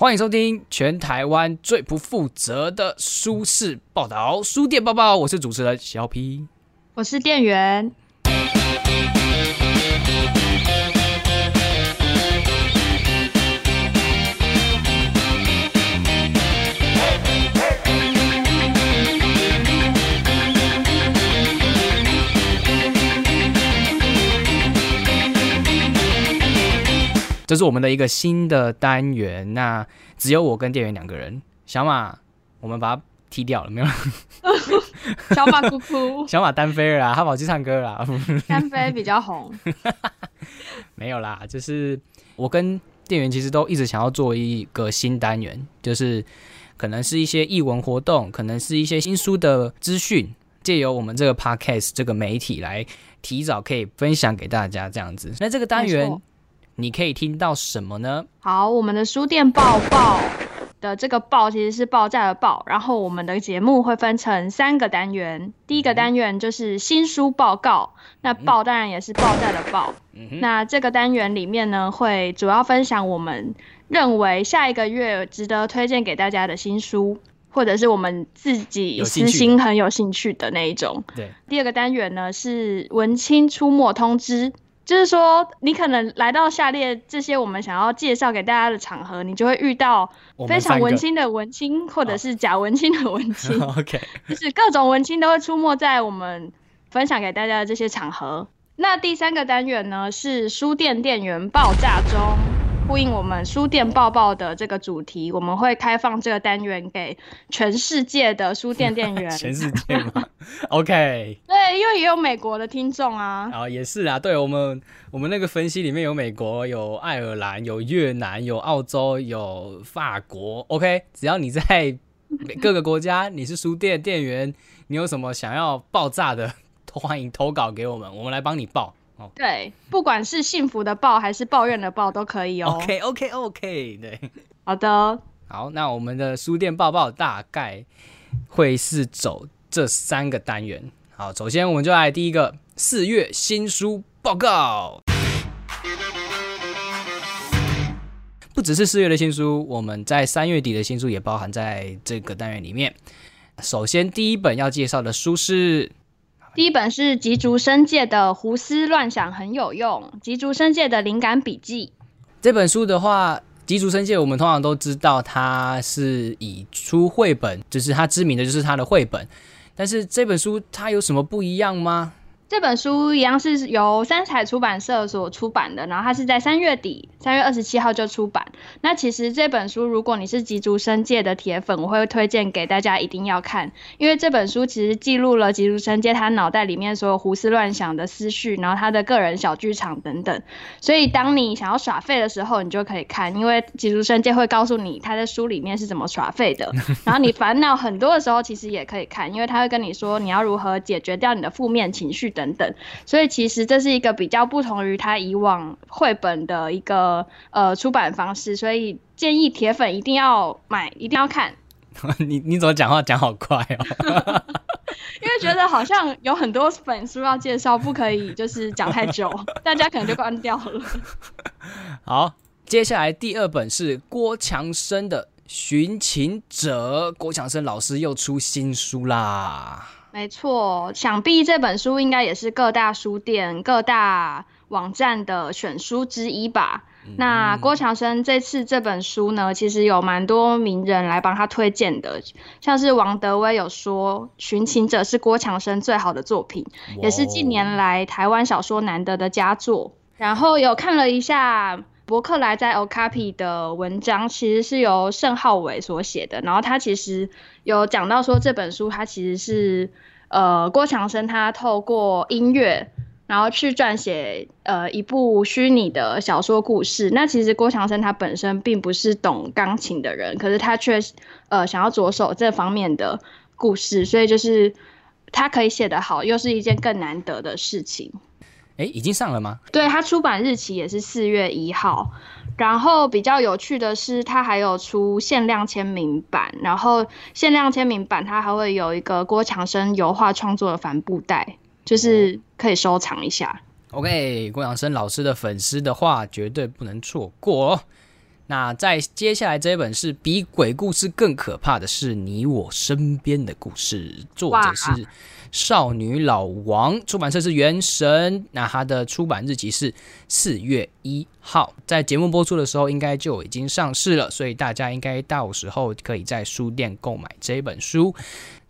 欢迎收听全台湾最不负责的书市报道——书店报报。我是主持人小 P，我是店员。这是我们的一个新的单元，那只有我跟店员两个人。小马，我们把它踢掉了，没有？小马哭哭，小马单飞了，他跑去唱歌了。单飞比较红，没有啦，就是我跟店员其实都一直想要做一个新单元，就是可能是一些译文活动，可能是一些新书的资讯，借由我们这个 podcast 这个媒体来提早可以分享给大家这样子。那这个单元。你可以听到什么呢？好，我们的书店报报的这个报其实是报价的报，然后我们的节目会分成三个单元。第一个单元就是新书报告，那报当然也是报价的报。那这个单元里面呢，会主要分享我们认为下一个月值得推荐给大家的新书，或者是我们自己私心很有兴趣的那一种。对。第二个单元呢是文青出没通知。就是说，你可能来到下列这些我们想要介绍给大家的场合，你就会遇到非常文青的文青，或者是假文青的文青。OK，就是各种文青都会出没在我们分享给大家的这些场合。那第三个单元呢，是书店店员爆炸中。呼应我们书店报报的这个主题，我们会开放这个单元给全世界的书店店员。全世界吗？OK。对，因为也有美国的听众啊。啊，也是啊。对我们，我们那个分析里面有美国、有爱尔兰、有越南、有澳洲、有法国。OK，只要你在各个国家，你是书店店员，你有什么想要爆炸的，欢迎投稿给我们，我们来帮你报。对，不管是幸福的报还是抱怨的报都可以哦。OK OK OK，对，好的，好，那我们的书店报报大概会是走这三个单元。好，首先我们就来第一个四月新书报告。不只是四月的新书，我们在三月底的新书也包含在这个单元里面。首先第一本要介绍的书是。第一本是吉竹生介的胡思乱想很有用，吉竹生介的灵感笔记。这本书的话，吉竹生介我们通常都知道，他是以出绘本，就是他知名的就是他的绘本。但是这本书它有什么不一样吗？这本书一样是由三彩出版社所出版的，然后它是在三月底，三月二十七号就出版。那其实这本书，如果你是吉竹生界的铁粉，我会推荐给大家一定要看，因为这本书其实记录了吉竹生界他脑袋里面所有胡思乱想的思绪，然后他的个人小剧场等等。所以当你想要耍废的时候，你就可以看，因为吉竹生界会告诉你他在书里面是怎么耍废的。然后你烦恼很多的时候，其实也可以看，因为他会跟你说你要如何解决掉你的负面情绪。等等，所以其实这是一个比较不同于他以往绘本的一个呃出版方式，所以建议铁粉一定要买，一定要看。你你怎么讲话讲好快哦？因为觉得好像有很多本书要介绍，不可以就是讲太久，大家可能就关掉了。好，接下来第二本是郭强生的《寻情者》，郭强生老师又出新书啦。没错，想必这本书应该也是各大书店、各大网站的选书之一吧。那郭强生这次这本书呢，其实有蛮多名人来帮他推荐的，像是王德威有说，《寻情者》是郭强生最好的作品，也是近年来台湾小说难得的佳作。然后有看了一下。伯克莱在 Okapi 的文章其实是由盛浩伟所写的，然后他其实有讲到说这本书他其实是呃郭强生他透过音乐然后去撰写呃一部虚拟的小说故事。那其实郭强生他本身并不是懂钢琴的人，可是他却呃想要着手这方面的故事，所以就是他可以写得好，又是一件更难得的事情。哎，已经上了吗？对，它出版日期也是四月一号。然后比较有趣的是，它还有出限量签名版。然后限量签名版它还会有一个郭强生油画创作的帆布袋，就是可以收藏一下。OK，郭强生老师的粉丝的话绝对不能错过哦。那在接下来这一本是比鬼故事更可怕的是你我身边的故事，作者是少女老王，出版社是原神。那它的出版日期是四月一号，在节目播出的时候应该就已经上市了，所以大家应该到时候可以在书店购买这本书。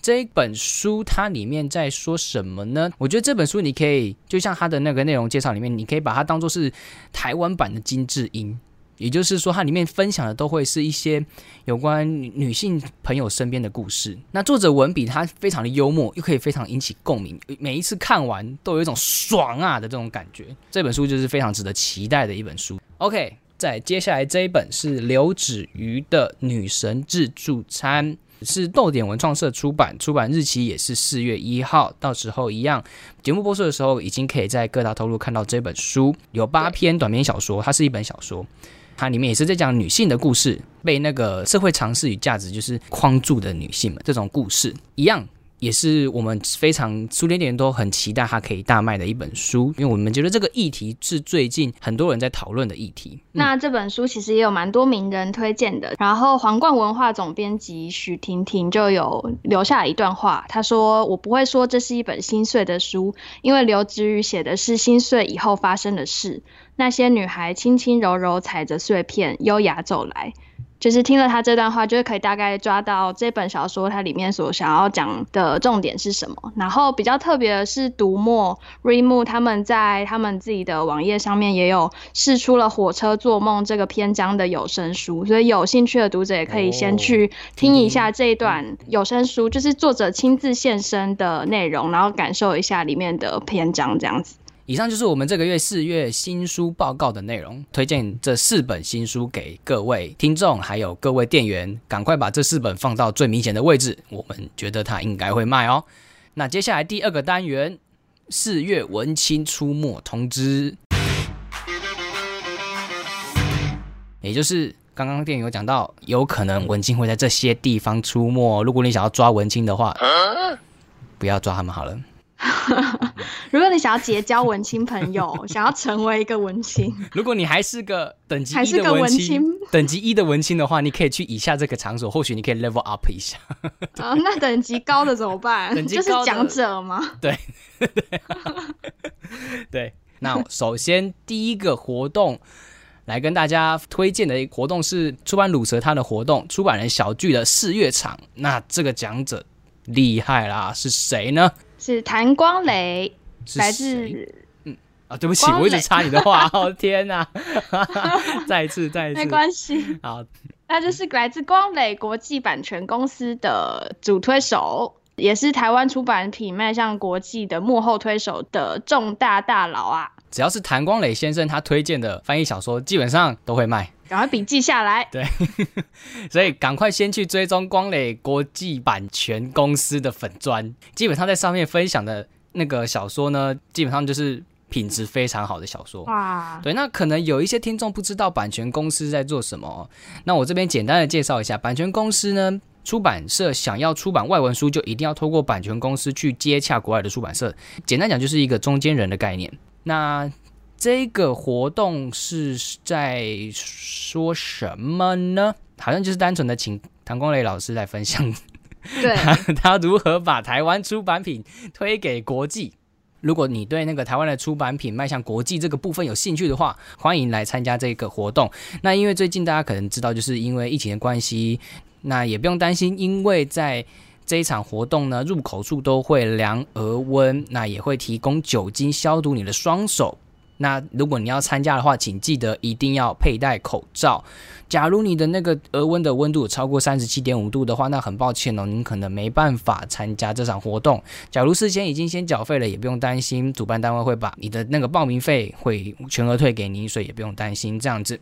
这本书它里面在说什么呢？我觉得这本书你可以就像它的那个内容介绍里面，你可以把它当做是台湾版的金智英。也就是说，它里面分享的都会是一些有关女性朋友身边的故事。那作者文笔他非常的幽默，又可以非常引起共鸣。每一次看完都有一种爽啊的这种感觉。这本书就是非常值得期待的一本书。OK，在接下来这一本是刘子瑜的《女神自助餐》，是豆点文创社出版，出版日期也是四月一号。到时候一样，节目播出的时候已经可以在各大投入看到这本书。有八篇短篇小说，它是一本小说。它里面也是在讲女性的故事，被那个社会常识与价值就是框住的女性们这种故事一样。也是我们非常书店店都很期待它可以大卖的一本书，因为我们觉得这个议题是最近很多人在讨论的议题。那这本书其实也有蛮多名人推荐的，然后皇冠文化总编辑许婷婷就有留下一段话，她说：“我不会说这是一本心碎的书，因为刘子宇写的是心碎以后发生的事。那些女孩轻轻柔柔踩着碎片，优雅走来。”就是听了他这段话，就是可以大概抓到这本小说它里面所想要讲的重点是什么。然后比较特别的是，读墨 Reimu 他们在他们自己的网页上面也有试出了《火车做梦》这个篇章的有声书，所以有兴趣的读者也可以先去听一下这一段有声书，就是作者亲自现身的内容，然后感受一下里面的篇章这样子。以上就是我们这个月四月新书报告的内容，推荐这四本新书给各位听众，还有各位店员，赶快把这四本放到最明显的位置，我们觉得它应该会卖哦。那接下来第二个单元，四月文青出没通知，也就是刚刚店员有讲到，有可能文青会在这些地方出没，如果你想要抓文青的话，不要抓他们好了。如果你想要结交文青朋友，想要成为一个文青，如果你还是个等级一的文青，等级一的文青的话，你可以去以下这个场所，或许你可以 level up 一下。啊，那等级高的怎么办？等级就是讲者吗？对，对。那首先第一个活动来跟大家推荐的一个活动是出版鲁蛇他的活动，出版人小聚的四月场。那这个讲者厉害啦，是谁呢？是谭光磊，来自嗯啊，对不起，我一直插你的话，哦天哪，再一次，再一次，没关系，好，那就是来自光磊国际版权公司的主推手，也是台湾出版品迈向国际的幕后推手的重大大佬啊！只要是谭光磊先生他推荐的翻译小说，基本上都会卖。赶快笔记下来。对，所以赶快先去追踪光磊国际版权公司的粉砖，基本上在上面分享的那个小说呢，基本上就是品质非常好的小说。哇，对，那可能有一些听众不知道版权公司在做什么，那我这边简单的介绍一下，版权公司呢，出版社想要出版外文书，就一定要透过版权公司去接洽国外的出版社，简单讲就是一个中间人的概念。那这个活动是在说什么呢？好像就是单纯的请唐光磊老师来分享，对，他如何把台湾出版品推给国际。如果你对那个台湾的出版品迈向国际这个部分有兴趣的话，欢迎来参加这个活动。那因为最近大家可能知道，就是因为疫情的关系，那也不用担心，因为在这一场活动呢，入口处都会量额温，那也会提供酒精消毒你的双手。那如果你要参加的话，请记得一定要佩戴口罩。假如你的那个额温的温度超过三十七点五度的话，那很抱歉哦，您可能没办法参加这场活动。假如事先已经先缴费了，也不用担心，主办单位会把你的那个报名费会全额退给您，所以也不用担心这样子。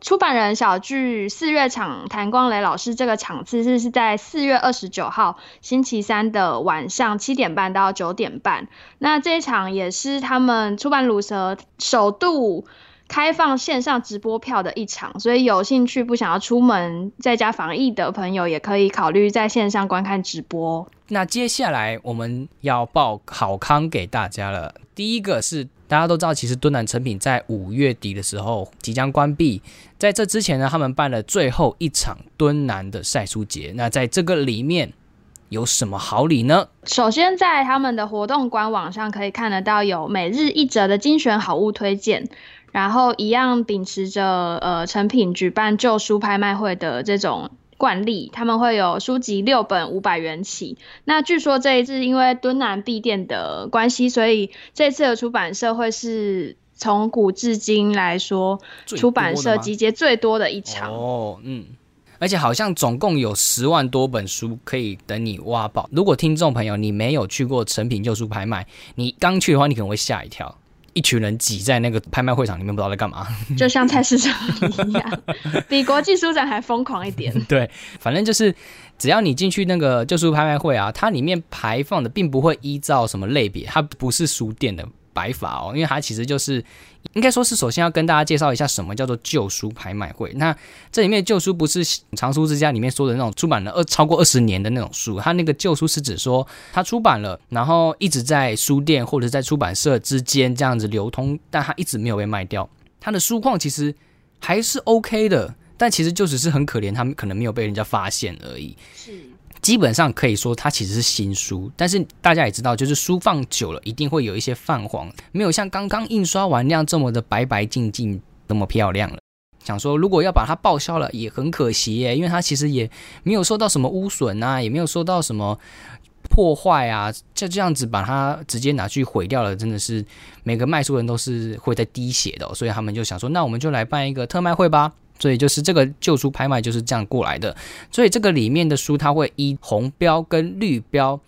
出版人小聚四月场，谭光磊老师这个场次是是在四月二十九号星期三的晚上七点半到九点半。那这一场也是他们出版鲁蛇首度开放线上直播票的一场，所以有兴趣不想要出门在家防疫的朋友，也可以考虑在线上观看直播。那接下来我们要报好康给大家了，第一个是。大家都知道，其实敦南成品在五月底的时候即将关闭。在这之前呢，他们办了最后一场敦南的晒书节。那在这个里面有什么好礼呢？首先，在他们的活动官网上可以看得到有每日一折的精选好物推荐，然后一样秉持着呃成品举办旧书拍卖会的这种。惯例，他们会有书籍六本五百元起。那据说这一次因为敦南闭店的关系，所以这次的出版社会是从古至今来说出版社集结最多的一场。哦，嗯，而且好像总共有十万多本书可以等你挖宝。如果听众朋友你没有去过成品旧书拍卖，你刚去的话，你可能会吓一跳。一群人挤在那个拍卖会场里面，不知道在干嘛，就像菜市场一样，比国际书展还疯狂一点。对，反正就是只要你进去那个旧书拍卖会啊，它里面排放的并不会依照什么类别，它不是书店的。白法哦，因为它其实就是应该说是首先要跟大家介绍一下什么叫做旧书拍卖会。那这里面旧书不是藏书之家里面说的那种出版了二超过二十年的那种书，它那个旧书是指说它出版了，然后一直在书店或者在出版社之间这样子流通，但它一直没有被卖掉。它的书况其实还是 OK 的，但其实就只是很可怜，他们可能没有被人家发现而已。是。基本上可以说它其实是新书，但是大家也知道，就是书放久了一定会有一些泛黄，没有像刚刚印刷完那样这么的白白净净，那么漂亮了。想说如果要把它报销了，也很可惜耶，因为它其实也没有受到什么污损啊，也没有受到什么破坏啊，就这样子把它直接拿去毁掉了，真的是每个卖书人都是会在滴血的，所以他们就想说，那我们就来办一个特卖会吧。所以就是这个旧书拍卖就是这样过来的，所以这个里面的书它会依红标跟绿标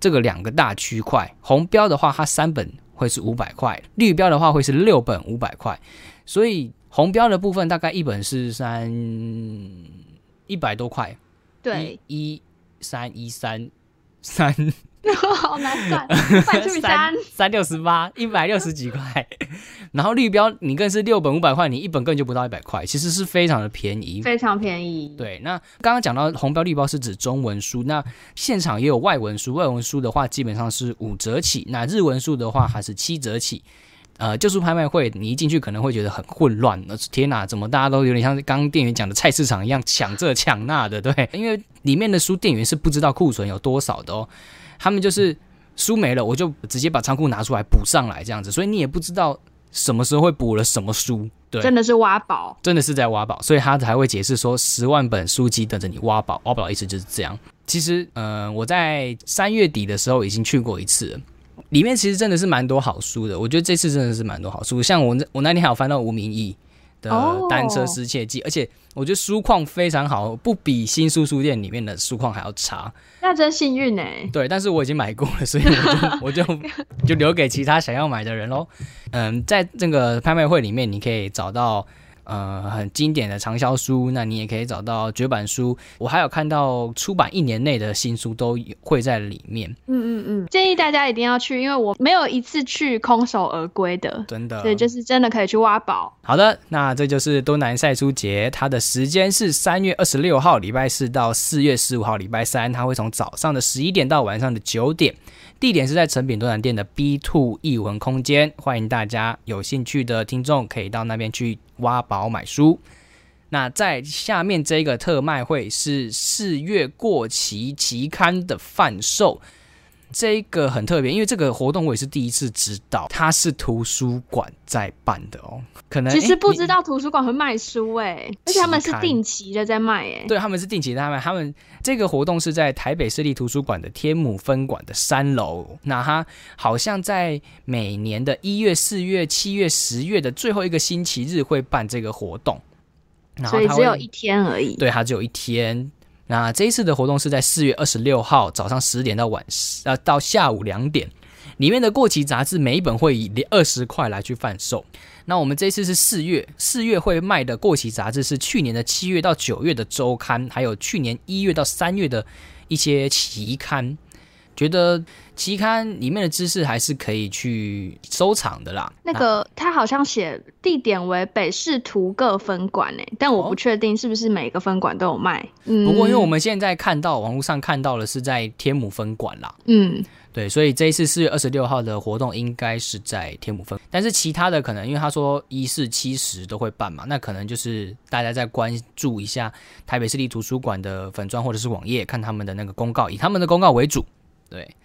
这个两个大区块，红标的话它三本会是五百块，绿标的话会是六本五百块，所以红标的部分大概一本是三一百多块，对，一三一三三。好难算，三三六十八，一百六十几块。然后绿标你更是六本五百块，你一本根本就不到一百块，其实是非常的便宜，非常便宜。对，那刚刚讲到红标绿标是指中文书，那现场也有外文书，外文书的话基本上是五折起，那日文书的话还是七折起。呃，旧书拍卖会你一进去可能会觉得很混乱，那天哪，怎么大家都有点像刚刚店员讲的菜市场一样抢这抢那的，对，因为里面的书店员是不知道库存有多少的哦。他们就是书没了，我就直接把仓库拿出来补上来，这样子，所以你也不知道什么时候会补了什么书，对，真的是挖宝，真的是在挖宝，所以他才会解释说十万本书籍等着你挖宝，挖宝的意思就是这样。其实，嗯，我在三月底的时候已经去过一次，里面其实真的是蛮多好书的，我觉得这次真的是蛮多好书，像我我那天还有翻到吴明义。的单车失窃记，而且我觉得书况非常好，不比新书书店里面的书况还要差。那真幸运呢。对，但是我已经买过了，所以我就 我就就留给其他想要买的人喽。嗯，在这个拍卖会里面，你可以找到。呃，很经典的畅销书，那你也可以找到绝版书。我还有看到出版一年内的新书都会在里面。嗯嗯嗯，建议大家一定要去，因为我没有一次去空手而归的，真的。对，就是真的可以去挖宝。好的，那这就是东南赛书节，它的时间是三月二十六号礼拜四到四月十五号礼拜三，它会从早上的十一点到晚上的九点。地点是在成品多兰店的 B Two 艺文空间，欢迎大家有兴趣的听众可以到那边去挖宝买书。那在下面这个特卖会是四月过期期刊的贩售。这个很特别，因为这个活动我也是第一次知道，它是图书馆在办的哦。可能其实不知道图书馆会卖书哎，而且他们是定期的在卖哎。对，他们是定期在卖。他们这个活动是在台北市立图书馆的天母分馆的三楼。那它好像在每年的一月、四月、七月、十月的最后一个星期日会办这个活动，所以只有一天而已。对，它只有一天。那这一次的活动是在四月二十六号早上十点到晚呃到下午两点，里面的过期杂志每一本会以二十块来去贩售。那我们这次是四月，四月会卖的过期杂志是去年的七月到九月的周刊，还有去年一月到三月的一些期刊。觉得期刊里面的知识还是可以去收藏的啦。那个他好像写地点为北市图各分馆诶，但我不确定是不是每个分馆都有卖。嗯，不过因为我们现在看到网络上看到的是在天母分馆啦。嗯，对，所以这一次四月二十六号的活动应该是在天母分，但是其他的可能因为他说一四七十都会办嘛，那可能就是大家再关注一下台北市立图书馆的粉砖或者是网页，看他们的那个公告，以他们的公告为主。对，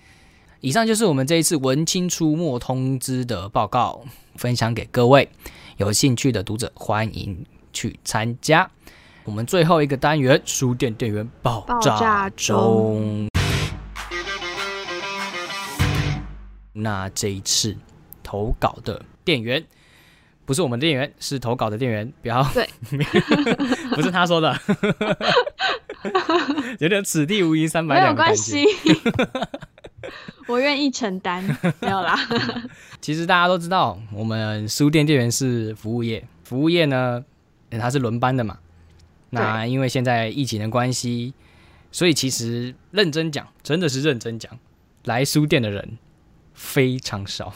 以上就是我们这一次文青出没通知的报告，分享给各位有兴趣的读者，欢迎去参加。我们最后一个单元，书店店员爆炸中。那这一次投稿的店员不是我们店员，是投稿的店员，不要。对，不是他说的，有点此地无银三百两。没有关系，我愿意承担，没有啦。其实大家都知道，我们书店店员是服务业，服务业呢，它是轮班的嘛。那因为现在疫情的关系，所以其实认真讲，真的是认真讲，来书店的人。非常少，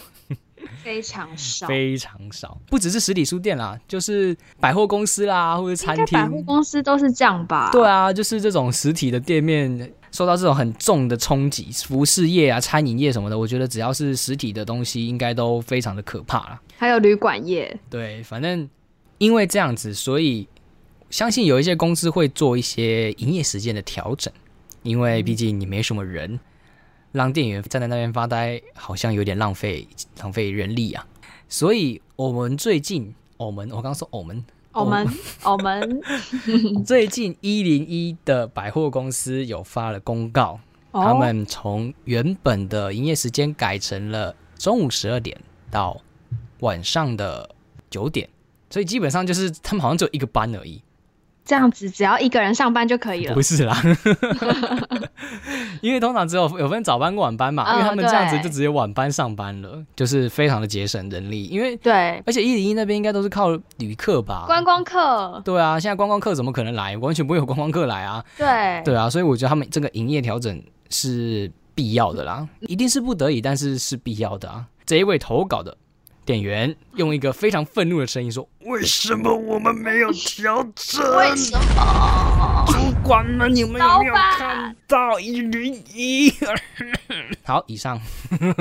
非常少，非常少。不只是实体书店啦，就是百货公司啦，或者餐厅。百货公司都是这样吧？对啊，就是这种实体的店面受到这种很重的冲击，服饰业啊、餐饮业什么的，我觉得只要是实体的东西，应该都非常的可怕了。还有旅馆业，对，反正因为这样子，所以相信有一些公司会做一些营业时间的调整，因为毕竟你没什么人。让店员站在那边发呆，好像有点浪费浪费人力啊。所以，我们最近，我们我刚说我们，我们我们 最近一零一的百货公司有发了公告，他们从原本的营业时间改成了中午十二点到晚上的九点，所以基本上就是他们好像只有一个班而已。这样子只要一个人上班就可以了？不是啦，因为通常只有有分早班跟晚班嘛，因为他们这样子就直接晚班上班了，就是非常的节省人力。因为对，而且一零一那边应该都是靠旅客吧？观光客。对啊，现在观光客怎么可能来？完全不会有观光客来啊。对，对啊，所以我觉得他们这个营业调整是必要的啦，一定是不得已，但是是必要的啊。这一位投稿的。店员用一个非常愤怒的声音说：“为什么我们没有调整？为什么？主管们，你们有没有看到一零一？” 好，以上。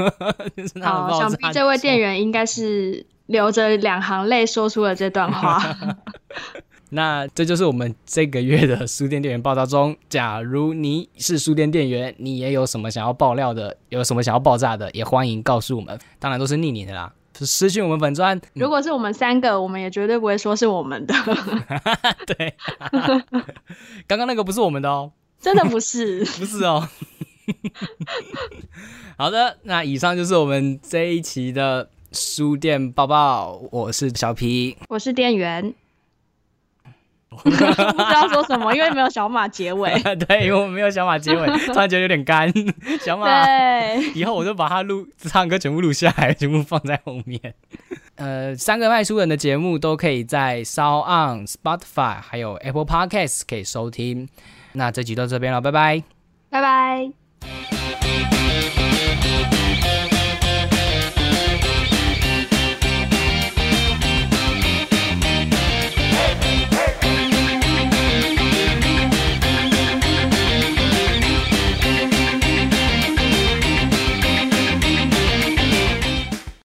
好，想必这位店员应该是流着两行泪说出了这段话。那这就是我们这个月的书店店员报道中。假如你是书店店员，你也有什么想要爆料的，有什么想要爆炸的，也欢迎告诉我们。当然都是匿名的啦。私信我们粉砖，如果是我们三个，我们也绝对不会说是我们的。对，刚刚那个不是我们的哦，真的不是，不是哦。好的，那以上就是我们这一期的书店报报。我是小皮，我是店员。不知道说什么，因为没有小马结尾。对，因为我没有小马结尾，突然觉得有点干。小马，以后我就把它录唱歌全部录下来，全部放在后面。呃，三个卖书人的节目都可以在 s o n Spotify 还有 Apple Podcasts 可以收听。那这集到这边了，拜拜，拜拜。